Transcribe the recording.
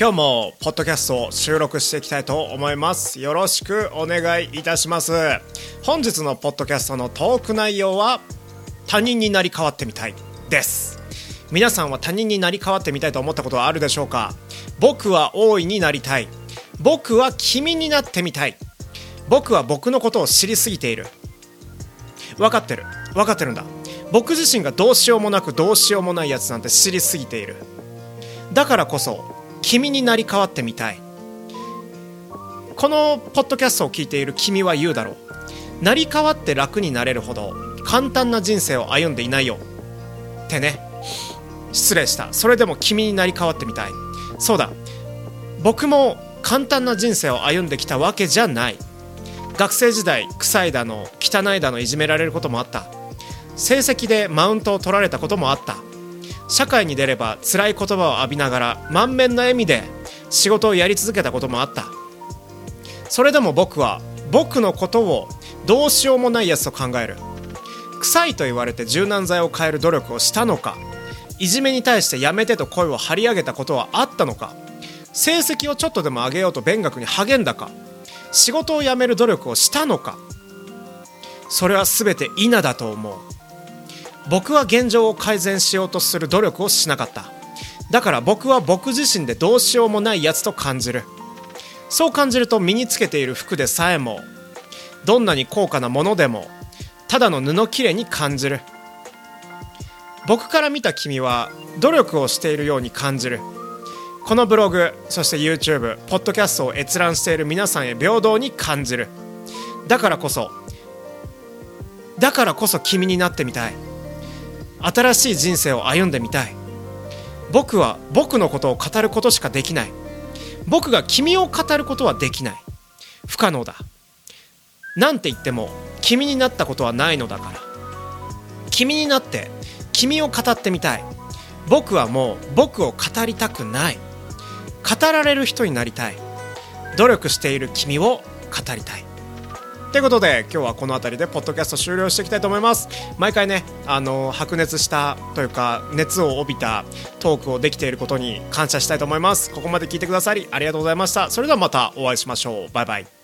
今日もポッドキャストを収録していきたいと思います。よろしくお願いいたします。本日のポッドキャストのトーク内容は他人になり変わってみたいです。皆さんは他人になり変わってみたいと思ったことはあるでしょうか？僕は大いになりたい。僕は君になってみたい。僕は僕のことを知りすぎている。分かってる。分かってるんだ。僕自身がどうしようもなくどうしようもないやつなんて知りすぎている。だからこそ君になり変わってみたい。このポッドキャストを聞いている君は言うだろう。なり変わって楽になれるほど簡単な人生を歩んでいないよ。ってね。失礼した。それでも君になり変わってみたい。そうだ。僕も簡単な人生を歩んできたわけじゃない。学生時代臭いだの汚いだのいじめられることもあった。成績でマウントを取られたこともあった。社会に出れば辛い言葉を浴びながら満面の笑みで仕事をやり続けたこともあった。それでも僕は僕のことをどうしようもないやつと考える。臭いと言われて柔軟剤を変える努力をしたのかいじめに対してやめてと声を張り上げたことはあったのか成績をちょっとでも上げようと勉学に励んだか仕事を辞める努力をしたのかそれは全て否だと思う。僕は現状を改善しようとする努力をしなかった。だから僕は僕自身でどうしようもないやつと感じる。そう感じると身につけている服でさえもどんなに高価なものでもただの布切れに感じる。僕から見た君は努力をしているように感じる。このブログそして YouTube ポッドキャストを閲覧している皆さんへ平等に感じる。だからこそだからこそ君になってみたい。新しい人生を歩んでみたい。僕は僕のことを語ることしかできない。僕が君を語ることはできない。不可能だ。なんて言っても君になったことはないのだから。君になって君を語ってみたい。僕はもう僕を語りたくない。語られる人になりたい。努力している君を語りたい。ということで今日はこの辺りでポッドキャスト終了していきたいと思います。毎回ねあの白熱したというか熱を帯びたトークをできていることに感謝したいと思います。ここまで聞いてくださりありがとうございました。それではまたお会いしましょう。バイバイ。